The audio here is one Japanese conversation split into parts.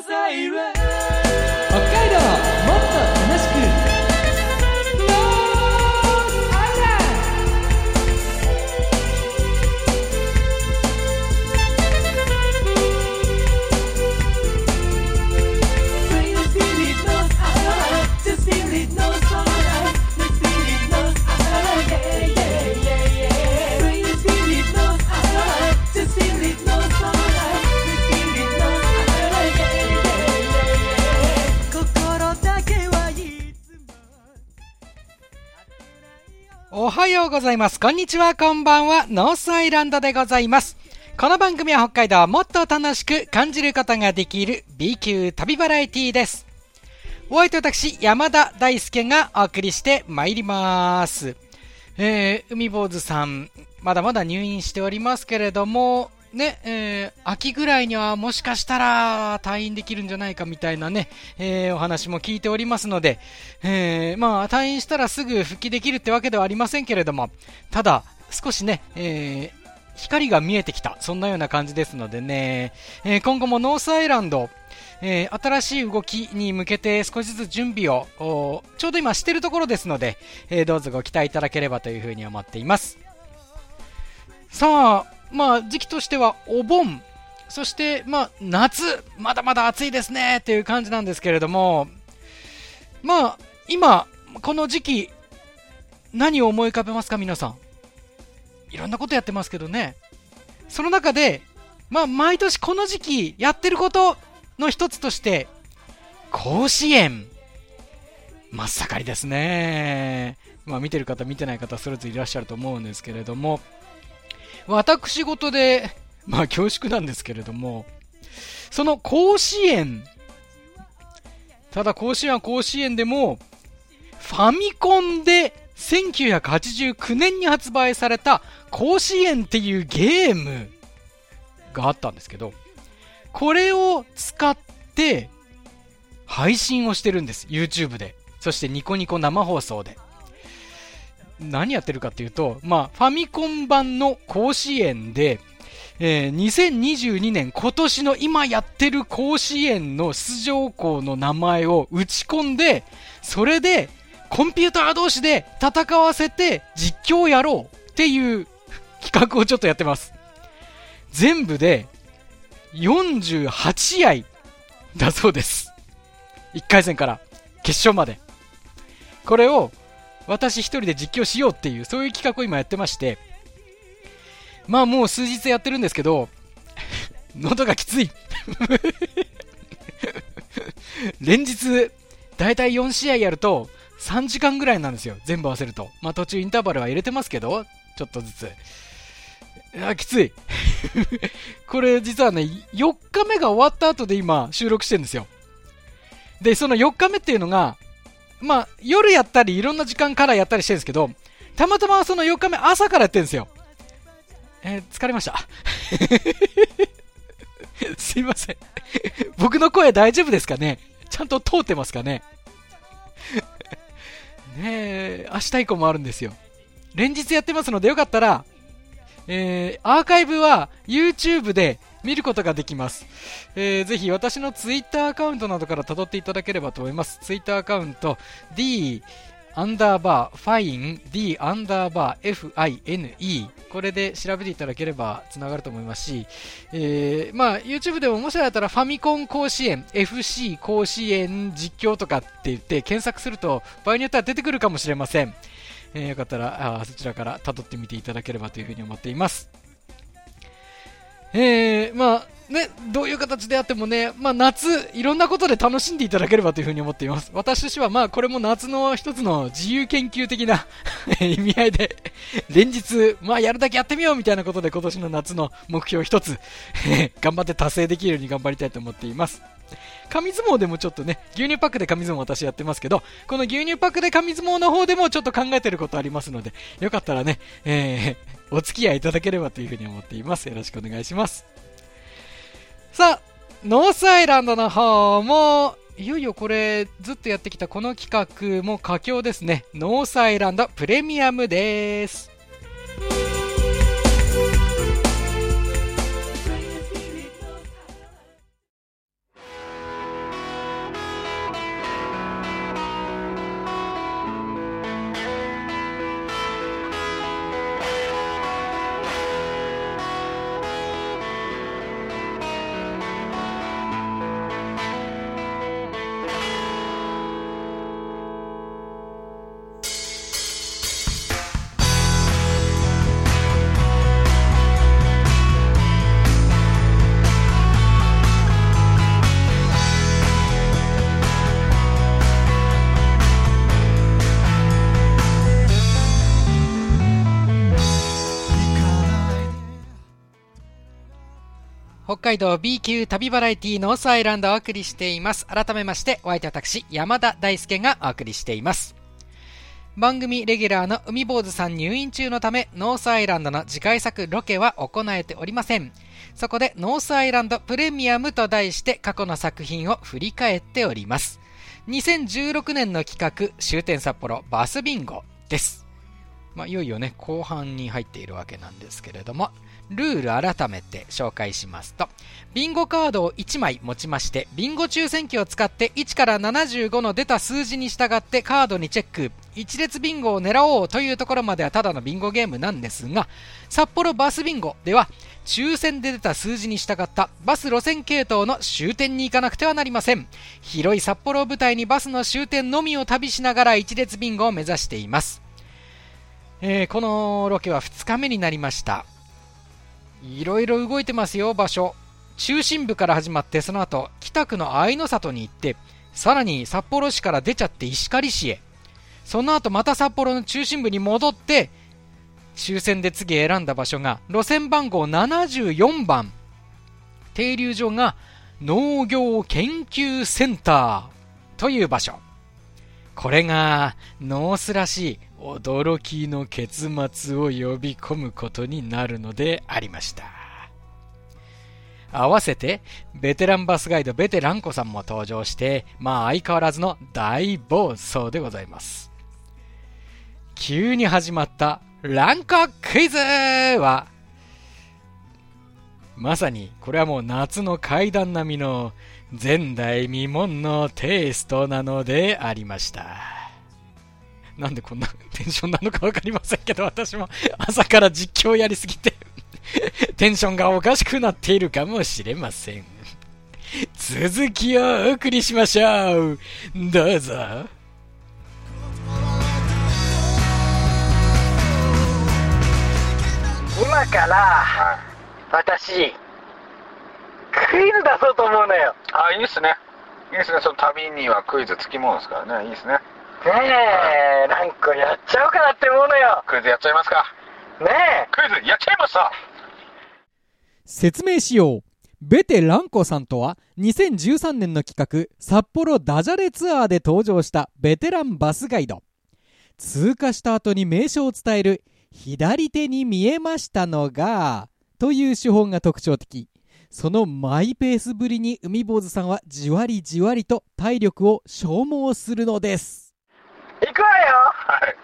海道おはようございます。こんにちは、こんばんは。ノースアイランドでございます。この番組は北海道をもっと楽しく感じることができる B 級旅バラエティです。お相手私、山田大輔がお送りしてまいります。えー、海坊主さん、まだまだ入院しておりますけれども、ね、えー、秋ぐらいにはもしかしたら退院できるんじゃないかみたいなね、えー、お話も聞いておりますので、えー、まあ退院したらすぐ復帰できるってわけではありませんけれども、ただ少しね、え、光が見えてきた、そんなような感じですのでね、え、今後もノースアイランド、えー、新しい動きに向けて少しずつ準備をちょうど今してるところですので、えー、どうぞご期待いただければというふうに思っています。さあ、まあ時期としてはお盆、そしてまあ夏、まだまだ暑いですねっていう感じなんですけれども、まあ今、この時期、何を思い浮かべますか皆さん？いろんなことやってますけどね。その中で、まあ毎年この時期やってることの一つとして、甲子園。真っ盛りですね。まあ見てる方見てない方それぞれいらっしゃると思うんですけれども、私事で、まあ恐縮なんですけれども、その甲子園、ただ甲子園は甲子園でも、ファミコンで1989年に発売された甲子園っていうゲームがあったんですけど、これを使って配信をしてるんです。YouTube で。そしてニコニコ生放送で。何やってるかっていうと、まあ、ファミコン版の甲子園で、えー、2022年今年の今やってる甲子園の出場校の名前を打ち込んで、それでコンピューター同士で戦わせて実況やろうっていう企画をちょっとやってます。全部で48試合だそうです。1回戦から決勝まで。これを私一人で実況しようっていう、そういう企画を今やってまして、まあもう数日やってるんですけど、喉がきつい。連日、だいたい4試合やると3時間ぐらいなんですよ。全部合わせると。まあ途中インターバルは入れてますけど、ちょっとずつ。あ、きつい。これ実はね、4日目が終わった後で今収録してるんですよ。で、その4日目っていうのが、まあ、夜やったり、いろんな時間からやったりしてるんですけど、たまたまその4日目朝からやってるんですよ。えー、疲れました。すいません。僕の声大丈夫ですかね？ちゃんと通ってますかね？ねえ、明日以降もあるんですよ。連日やってますのでよかったら、えー、アーカイブは YouTube で見ることができます。えー、ぜひ私の Twitter アカウントなどから辿っていただければと思います。Twitter アカウント D アンダーバーファイン D アンダーバー FINE これで調べていただければつながると思いますし、えー、まあ YouTube でももしあったらファミコン甲子園 FC 甲子園実況とかって言って検索すると場合によっては出てくるかもしれません。えー、よかったらあそちらから辿ってみていただければというふうに思っています。えー、まあね、どういう形であってもね、まあ夏、いろんなことで楽しんでいただければというふに思っています。私としてはまあこれも夏の一つの自由研究的な 意味合いで、連日、まあやるだけやってみようみたいなことで今年の夏の目標一つ、頑張って達成できるように頑張りたいと思っています。紙相撲でもちょっとね、牛乳パックで紙相撲私やってますけど、この牛乳パックで紙相撲の方でもちょっと考えてることありますので、よかったらね、えー、お付き合いいただければというふうに思っています。よろしくお願いします。さあ、ノースアイランドの方も、いよいよこれ、ずっとやってきたこの企画も佳境ですね。ノースアイランドプレミアムです。海道 B 級旅バラエティノースアイランドをお送りしています。改めまして、お相手は私、山田大輔がお送りしています。番組レギュラーの海坊主さん入院中のため、ノースアイランドの次回作ロケは行えておりません。そこで、ノースアイランドプレミアムと題して過去の作品を振り返っております。2016年の企画、終点札幌バスビンゴです。まあ、いよいよね、後半に入っているわけなんですけれども、ルール改めて紹介しますと、ビンゴカードを1枚持ちまして、ビンゴ抽選機を使って1から75の出た数字に従ってカードにチェック、一列ビンゴを狙おうというところまではただのビンゴゲームなんですが、札幌バスビンゴでは、抽選で出た数字に従ったバス路線系統の終点に行かなくてはなりません。広い札幌を舞台にバスの終点のみを旅しながら一列ビンゴを目指しています。えーこのロケは2日目になりました。いろいろ動いてますよ、場所。中心部から始まって、その後、北区の愛の里に行って、さらに札幌市から出ちゃって石狩市へ。その後また札幌の中心部に戻って、終戦で次選んだ場所が、路線番号74番。停留所が農業研究センターという場所。これがノースらしい驚きの結末を呼び込むことになるのでありました。合わせて、ベテランバスガイドベテランコさんも登場して、まあ相変わらずの大暴走でございます。急に始まったランコクイズは、まさにこれはもう夏の階段並みの前代未聞のテイストなのでありました。なんでこんな テンションなのかわかりませんけど、私も 朝から実況やりすぎて、テンションがおかしくなっているかもしれません。続きをお送りしましょう。どうぞ。今から、私、クイズ出そうと思うのよ。あ、いいっすね。いいっすね。その旅にはクイズつきものですからね。いいっすね。ねえ、なんかやっちゃおうかなって思うのよ。クイズやっちゃいますか。ねクイズやっちゃいました。説明しようベテランコさんとは2013年の企画札幌ダジャレツアーで登場したベテランバスガイド通過した後に名称を伝える左手に見えましたのがという手法が特徴的そのマイペースぶりに海坊主さんはじわりじわりと体力を消耗するのですえ、いくわよ。はい。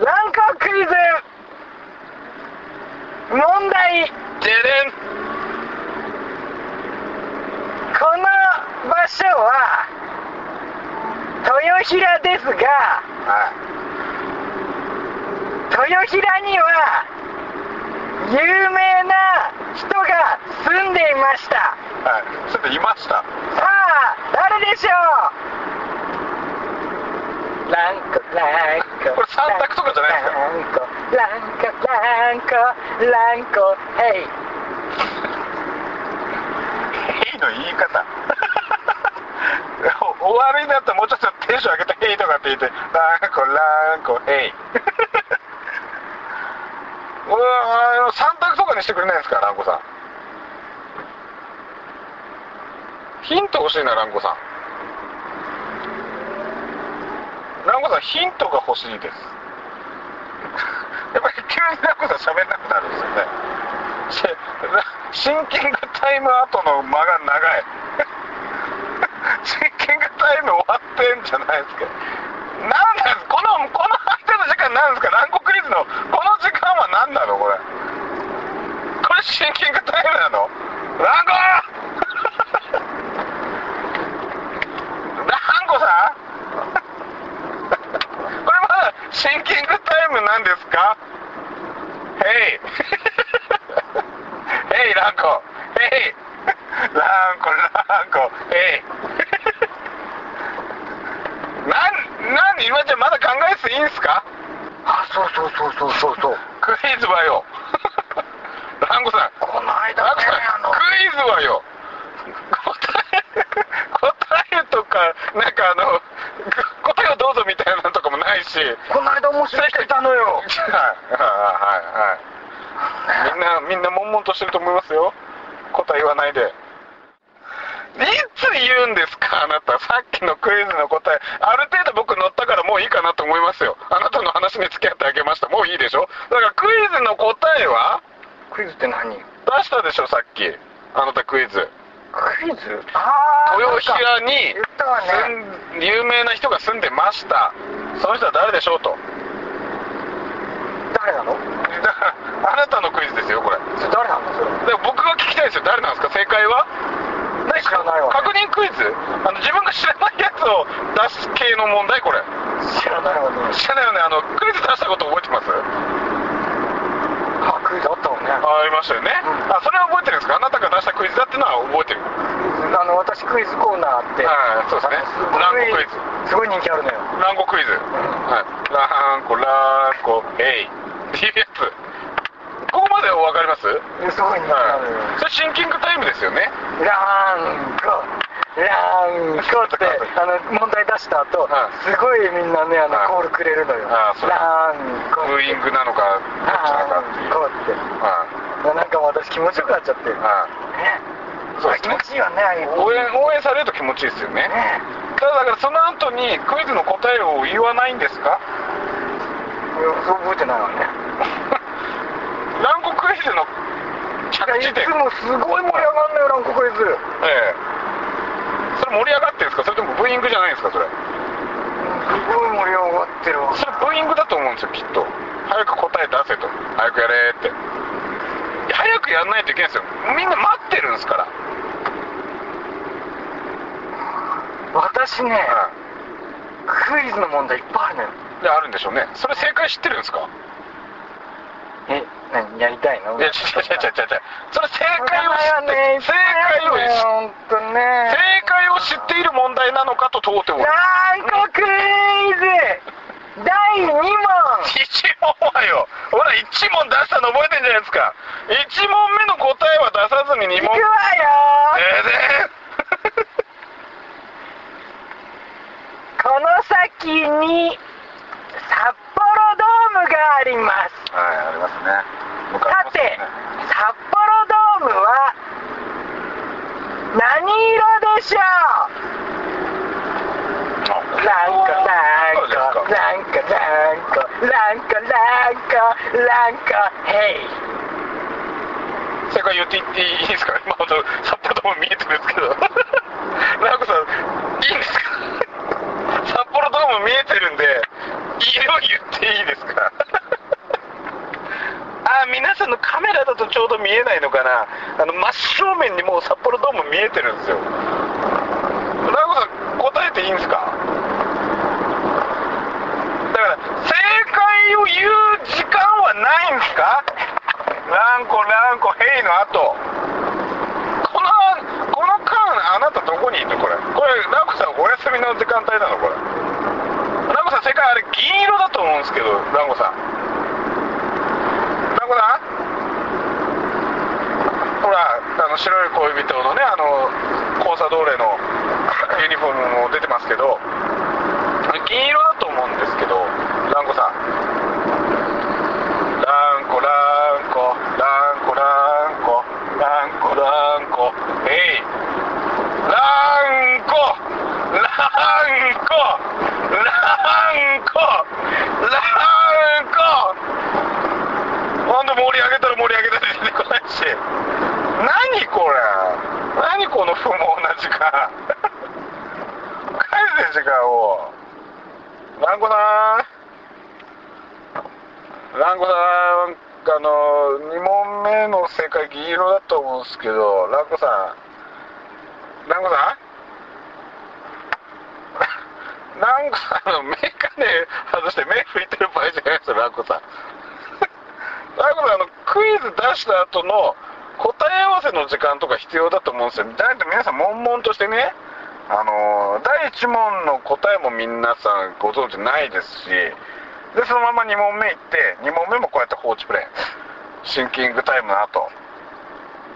ランコクイズ。問題。ででん。この場所は、豊平ですが、は豊平には、有名な人が住んでいました。い。はい。ちょっといました。さあ、誰でしょう？ランコ、ランコ。これ三択とかじゃないですか？ランコ、ランコ、ランコ、ランコ、ヘイ。ヘイの言い方。お終わりになったらもうちょっとテンション上げてヘイとかって言って、ランコ、ランコ、ヘイ。うわ三択とかにしてくれないんですか、ランコさん。ヒント欲しいな、ランコさん。ランコさん、ヒントが欲しいです。やっぱり急にランコさん喋んなくなるんですよね。シンキングタイム後の間が長い。シンキングタイム終わってんじゃないですか何。なんですこの、この間の時間なんですか？ランコクイズの、この時間は何なのこれ？これシンキングタイムなの？ランコランコさんこれまだシンキングタイムなんですかヘイヘイランコヘイランコランコヘイなんなん今じゃまだ考えていいんすか？あ、そうそうそうそうそうそう。クイズはよ。ランコさん。この間ねクイズはよ答え答えとかなんかあの答えをどうぞみたいなのとかもないし。この間面白い人いたのよ。はい。はい。はい。はい。みんな みんな悶々としてると思いますよ。答え言わないで。いつ言うんですかあなた。さっきのクイズの答え。ある程度僕乗ったからもういいかなと思いますよ。あなたの話に付き合ってあげました。もういいでしょ。だからクイズの答えは？クイズって何？出したでしょさっき。あなたクイズクイズ？ああ豊平に有名な人が住んでました。その人は誰でしょうと。誰なの？だからあなたのクイズですよこれ。それ誰なのそれで僕が聞きたいですよ。誰なんですか？正解は？何知らないわね。確認クイズ？あの自分が知らないやつを出す系の問題これ。知らないわね。知らないよね。あのクイズ出したこと覚えてます？ありましたよね、うん。あそれは覚えてるんですか？あなたが出したクイズだってのは覚えてる？あの私クイズコーナーあってはいそうですね。ランゴクイズ？すごい人気あるのよ。ランゴクイズ、はい、ランコランコヘイ。っていうやつここまで分かります？すごい人気あるのよ。それシンキングタイムですよね。ランコランコってあの問題出した後はい。すごいみんなねあのはい。コールくれるのよ。ランコブーイングなのかどっちなのかっていう。ランコって。はいなんか私気持ちよくなっちゃって。ねはいそう気持ちいいよね応援応援されると気持ちいいですよね。ねただだからその後にクイズの答えを言わないんですか？そう覚えてないわね。ランコクイズの着いやい地点つもすごい盛り上がんのよランコクイズ。ええ。それ盛り上がってるんですか？それともブーイングじゃないんですかそれ？すごい盛り上がってるわ。それブーイングだと思うんですよきっと。早く答え出せと。早くやれって。いや早くやんないといけないんですよ。みんな待ってるんですから、私ねはクイズの問題いっぱいあるのよ。い、であるんでしょうね。それ正解知ってるんですか？え何やりたいの？いや違う違う違う違う。それ正解を知ってね。正解を知本当ね。正解を知っている問題なのかと問うてもランコクイズ第2問。一問はよ。ほら1問出したの覚えてんじゃないですか。1問目の答えは出さずに2問。いくわよ。えーこの先に札幌ドームがあります。はいありますね。さて札幌ドームは何色でしょうランコランコランコランコランコランコランコヘイ正解言っていっていいですか？今ほど札幌ドーム見えてるんですけど。ラコさんいいんですか？札幌ドーム見えてるんで色言っていいですか？あ皆さんのカメラだとちょうど見えないのかな？あの真正面にもう札幌ドーム見えてるんですよ。ラコさん答えていいんですかだから正解を言う時間はないんですか？ランコランコヘイの後。このこの間あなたどこにいるの？これ。これラコさんお休みの時間帯なの？これ。ラコさん正解 あれ銀色だと思うんですけどランコさん。ランコさん？ほらあの白い恋人のねあのコンサドーレのユニフォームも出てますけど銀色だと思うんですけどランコさんランコランコランコランコランコランコヘイランコランコランコランコほんと盛り上げたら盛り上げたら出てこないし何これ。何この不毛な時間。返せ時間を。ランコさん。ランコさんあの2問目の正解銀色だと思うんですけどランコさん。ランコさん？ランコさんのメガネ外して目拭いてる場合じゃないですよランコさん。ランコさんあのクイズ出した後の答え合わせの時間とか必要だと思うんですよ。だいたい皆さん悶々としてねあの第1問の答えも皆さんご存知ないですしでそのまま2問目行って2問目もこうやって放置プレイ。シンキングタイムの後。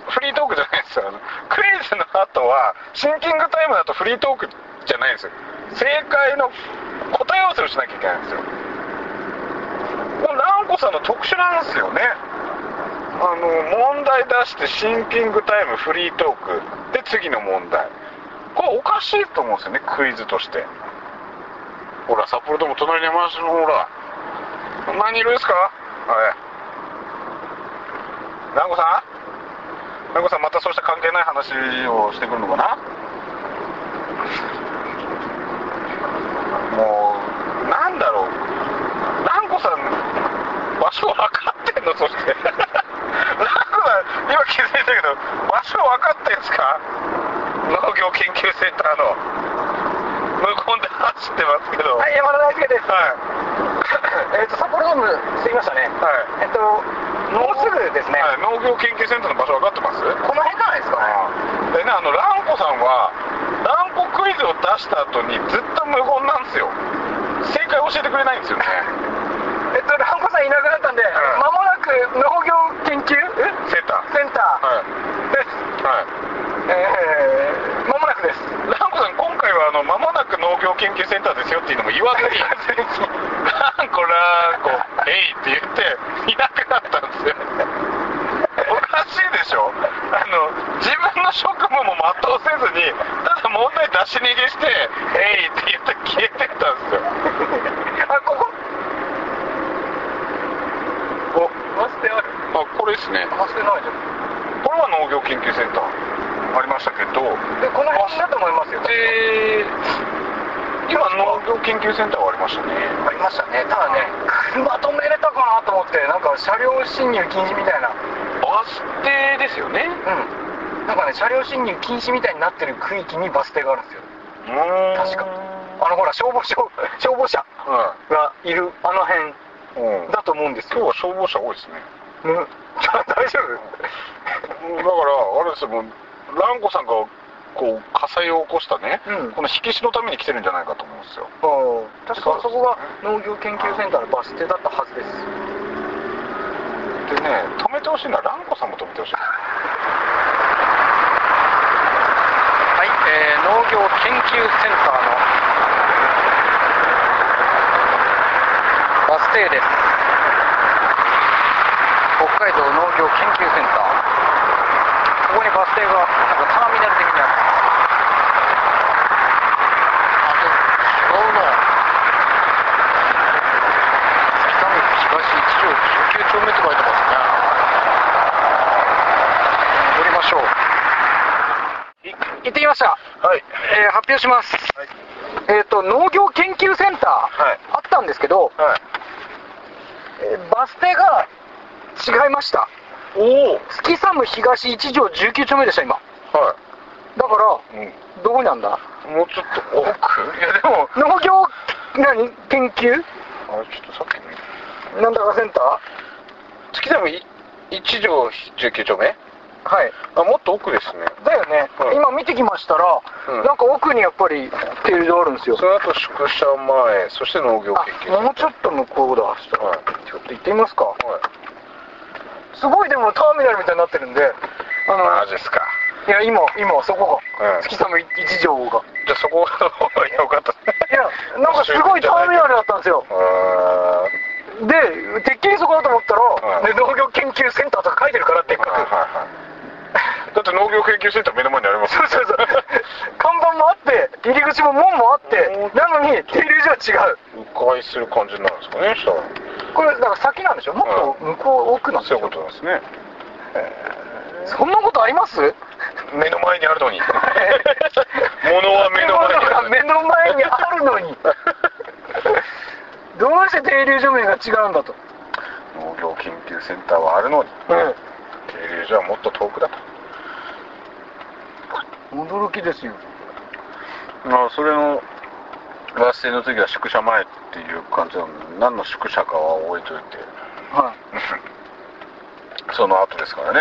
フリートークじゃないですよ。クイズの後はシンキングタイムだとフリートークじゃないんですよ。正解の答え合わせをしなきゃいけないんですよ。コさんの特殊なんですよね。あの問題出してシンキングタイムフリートーク。で次の問題。これおかしいと思うんですよねクイズとして。ほら札幌でも隣に山梨のほら。何人いるんですか？はい南郷さん？南郷さんまたそうした関係ない話をしてくるのかなもうなんだろう南郷さん場所分かってんのそして。南郷さん今気づいたけど場所分かってんすか？農業研究センターの。向こうで走ってますけど。はい、山田大輔です。はい。えっと、札幌ドーム過ぎましたね。はい。えっと、もうすぐですね、はい、農業研究センターの場所分かってます？この辺じゃないですかね。でねあのランコさんはランコクイズを出した後にずっと無言なんですよ。正解教えてくれないんですよね えっと、ランコさんいなくなったんで、んまもなく農業研究？センター。センタはい。ーです。はい。えー、まもなくです。ランコさん今回はあの間もなく農業研究センターですよっていうのも言わずにランコランコえいって言っていなくなったんですよ。おかしいでしょ。あの自分の職務も全うせずにただ問題出し逃げして「えい」って言って消えてったんですよあ、ここ、おバス停ある。あこれですねバス停ないじゃん。これは農業研究センターありましたけどで、この辺だと思いますよ。で今農業研究センターがありましたねありましたね。ただね、車止めれたかなと思って、なんか車両進入禁止みたいな。バス停ですよねうん。なんかね、車両進入禁止みたいになってる区域にバス停があるんですよ。確かあのほら、消防消消防車はがいるあの辺だと思うんです今日よ。は消防車多いですねうん。大丈夫？だからあれですよ。もうランコさんがこう火災を起こしたね、うん。この火消しのために来てるんじゃないかと思うんですよ。確かそこが農業研究センターのバス停だったはずです。でね止めてほしいのはランコさんも止めてほしい。はい、えー農業研究センターのバス停です。北海道農業研究センター。ここにバス停がなんかターミナル的にあるあでも違うな。北見東一条19丁目って書いてますね。乗りましょう。い行ってきました。はい。えー発表します、えっ、と農業研究センター、はい。あったんですけど、はい。えーバス停が違いました。おお。月寒東一条19丁目でした今。はだからい、うん。どこにあんだ？もうちょっと奥。いやでも農業何研究？あれちょっとさっきのなんだかセンタ月でもい一条19丁目？ーはい。あもっと奥ですね。だよね、はい今見てきましたら、うん。なんか奥にやっぱり停留所あるんですよ。その後宿舎前そして農業あ研究もうちょっと向こうだ。したら、はい。ちょっと行ってみますか。はいすごいでもターミナルみたいになってるんで。あのマジですか。いや今今そこが、うん。月寒一条が。じゃあそこがよかった。いやなんかすごいターミナルだったんですよ。あでてっきりそこだと思ったら、うん。ね、農業研究センターとか書いてるからでっかく、はいはいはいだって農業研究センター目の前にあります。そうそうそう。看板もあって入り口も門もあってなのに停留所は違う迂回する感じになるんですかねしたら。これだから先なんでしょ？もっと向こう奥なんでしょ？そういうことなんですね。そんなことあります？目の前にあるのに。物は目の前にある。目の前にあるのに。どうして停留所名が違うんだと、農業研究センターはあるのに。うん。停留所はもっと遠くだと。驚きですよ。あそれのバス停の次は宿舎前っていう感じなので何の宿舎かは置いといて。はい。その後ですからね。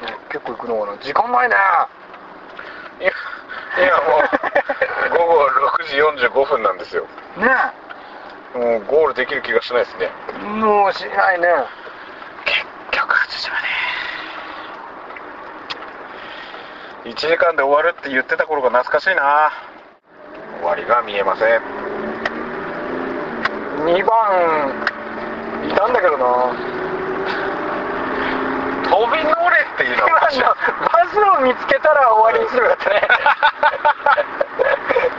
で結構行くのかな。時間ないね。いやいやもう 午後6時45分なんですよ。ね。もうゴールできる気がしないですね。えもうしないね。結局8時まで。1時間で終わるって言ってた頃が懐かしいな。終わりが見えません。2番いたんだけどな。飛び乗れっていうのは。バスを見つけたら終わりにするかったね。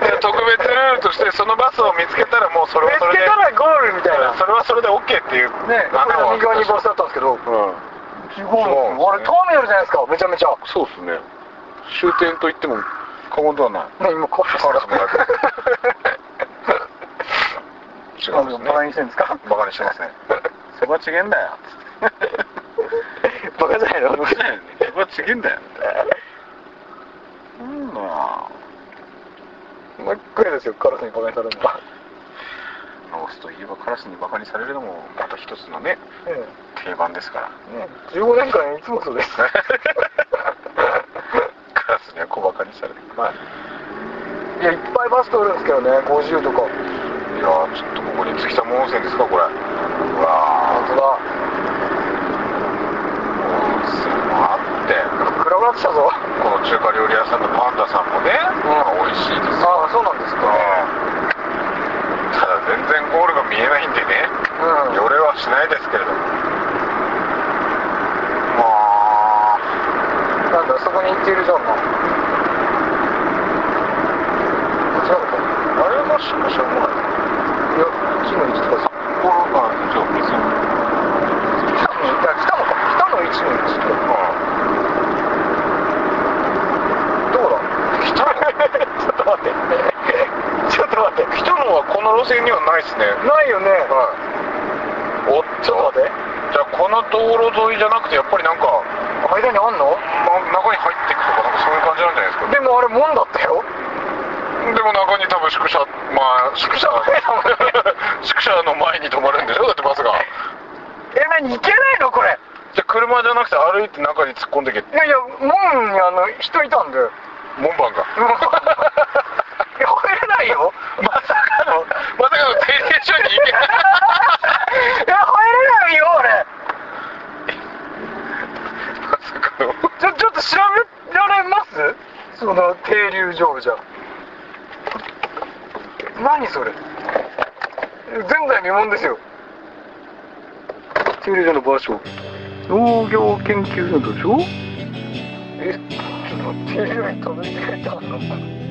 で特別ルールとしてそのバスを見つけたらもうそれ見つはそれで。けたらゴールみたいな。それはそれで OK っていう。ね右側にバスだったんですけど。うん。違あれターミナルじゃないですか。めちゃめちゃ。そうですね。終点と言っても過言ではな。いね今コップから違うんですね。バカにしてるんですか？バカにしてますね。そこは違えんだよ。バカじゃないの？そこは違えんだよ。うんな真っ暗ですよカラスにバカにされるの。はノースといえばカラスにバカにされるのもまた一つのねえ定番ですから。えね15年間いつもそうです 小バカにされるまあ。いやいっぱいバス通るんですけどね50とか。いやーちょっとここに月様温泉ですかこれ。うわ本当だ。ー温泉もあって。暗くなってきたぞ。この中華料理屋さんのパンダさんもね、うん。美味しいですよ。ああそうなんですか。ただ全然ゴールが見えないんでね。うん。寄れはしないですけれどもまあなんだそこに行っているじゃんな違うのかあれが宿舎もないいや1の1とかこれがじゃあ別に北のいや北のか北の1の1とかどこだ北ちょっと待ってちょっと待って来たのはこの路線にはないですねないよねはいおっちょっと待ってじゃあこの道路沿いじゃなくてやっぱりなんか、間にあんの？ま、中に入っていくとかなんかそういう感じなんじゃないですか。でもあれ門だったよ。でも中に多分宿舎まあ宿舎 宿舎の前に止まるんでしょ？だってバスが。え何行けないの？これ。じゃあ車じゃなくて歩いて中に突っ込んでけ。いやいや門にあの人いたんで門番が。いや入れないよ。まさかの。まさかの停留所に行け。ないいや入れないよあれまさかのちょちょっと調べられます？その停留場じゃ。何それ？前代未聞ですよ。停留所の場所。農業研究所でしょ？えちょっと停留にたどり着いたの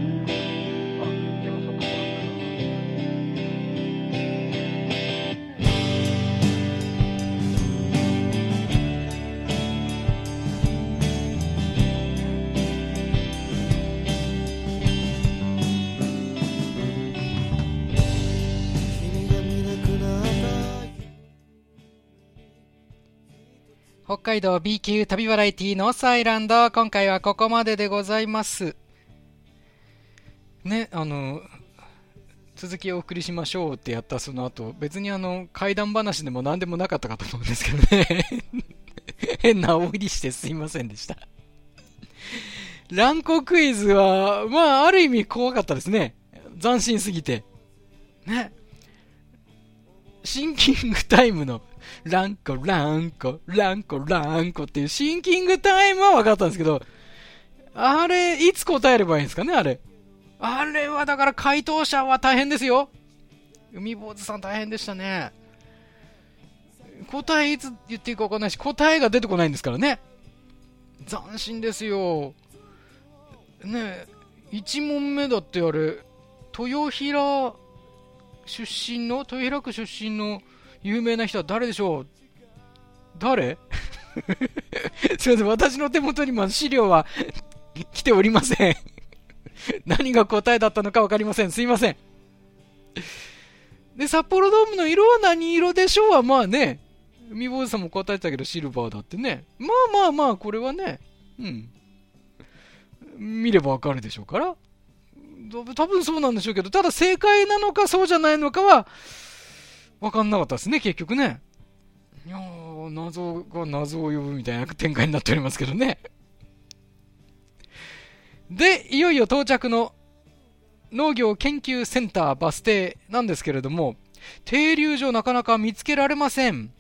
北海道 B 級旅バラエティノースアイランド今回はここまででございます。ねあの続きをお送りしましょうってやったその後別にあの怪談話でも何でもなかったかと思うんですけどね。変な大入りしてすいませんでした。乱行クイズはまあある意味怖かったですね。斬新すぎて。ね。シンキングタイムのランコ、ランコ、ランコ、ランコっていうシンキングタイムは分かったんですけど、あれ、いつ答えればいいんですかね、あれ。あれはだから回答者は大変ですよ。海坊主さん大変でしたね。答えいつ言っていいか分かんないし、答えが出てこないんですからね。斬新ですよ。ねえ、1問目だってあれ、豊平出身の、豊平区出身の有名な人は誰でしょう？誰？すいません、私の手元にも資料は 来ておりません。何が答えだったのか分かりません。すいません。で、札幌ドームの色は何色でしょうは、まあね、海坊主さんも答えてたけど、シルバーだってね。まあまあまあ、これはね、うん。見ればわかるでしょうから。多分そうなんでしょうけど、ただ正解なのかそうじゃないのかは、わかんなかったですね、結局ね。いや、謎が謎を呼ぶみたいな展開になっておりますけどね。で、いよいよ到着の農業研究センターバス停なんですけれども、停留所なかなか見つけられません。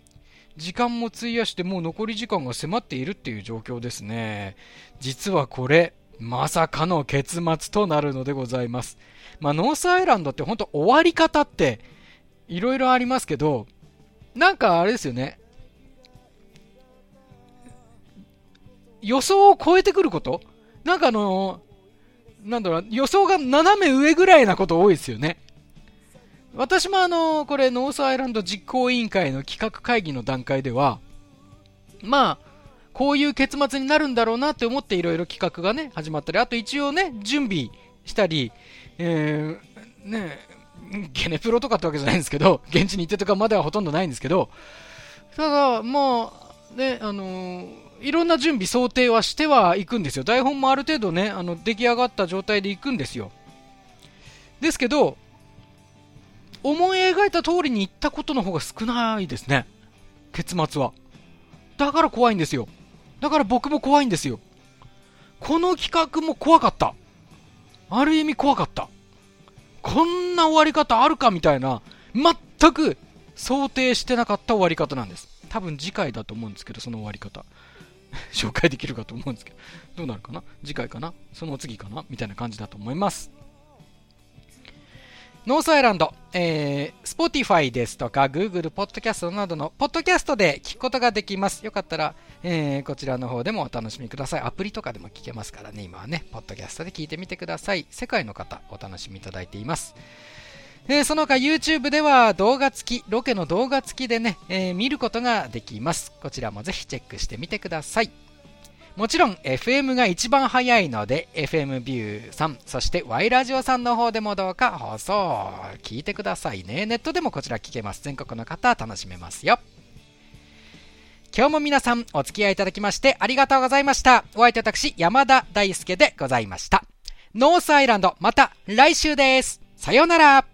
時間も費やしてもう残り時間が迫っているっていう状況ですね。実はこれ、まさかの結末となるのでございます。まあ、ノースアイランドって本当終わり方っていろいろありますけど、なんかあれですよね。予想を超えてくること？なんかあのー、なんだろう、予想が斜め上ぐらいなこと多いですよね。私もあのー、これ、ノースアイランド実行委員会の企画会議の段階では、まあ、こういう結末になるんだろうなって思っていろいろ企画がね、始まったり、あと一応ね、準備したり、えー、ね、ゲネプロとかってわけじゃないんですけど、現地に行ってとかまではほとんどないんですけど、ただ、まあ、ね、あのー、いろんな準備、想定はしてはいくんですよ。台本もある程度ね、あの、出来上がった状態で行くんですよ。ですけど、思い描いた通りに行ったことの方が少ないですね。結末は。だから怖いんですよ。だから僕も怖いんですよ。この企画も怖かった。ある意味怖かった。こんな終わり方あるかみたいな、全く想定してなかった終わり方なんです。多分次回だと思うんですけど、その終わり方。紹介できるかと思うんですけど、どうなるかな？次回かな？その次かな？みたいな感じだと思います。ノースアイランド、えー、Spotify ですとか Google Podcast などのポッドキャストで聞くことができます。よかったら、えー、こちらの方でもお楽しみください。アプリとかでも聞けますからね、今はね、ポッドキャストで聞いてみてください。世界の方、お楽しみいただいています。えー、その他 YouTube では動画付き、ロケの動画付きでね、えー、見ることができます。こちらもぜひチェックしてみてください。もちろん FM が一番早いので FM ビューさん、そして Y ラジオさんの方でもどうか放送聞いてくださいね。ネットでもこちら聞けます。全国の方楽しめますよ。今日も皆さんお付き合いいただきましてありがとうございました。お相手私山田大輔でございました。ノースアイランドまた来週です。さようなら。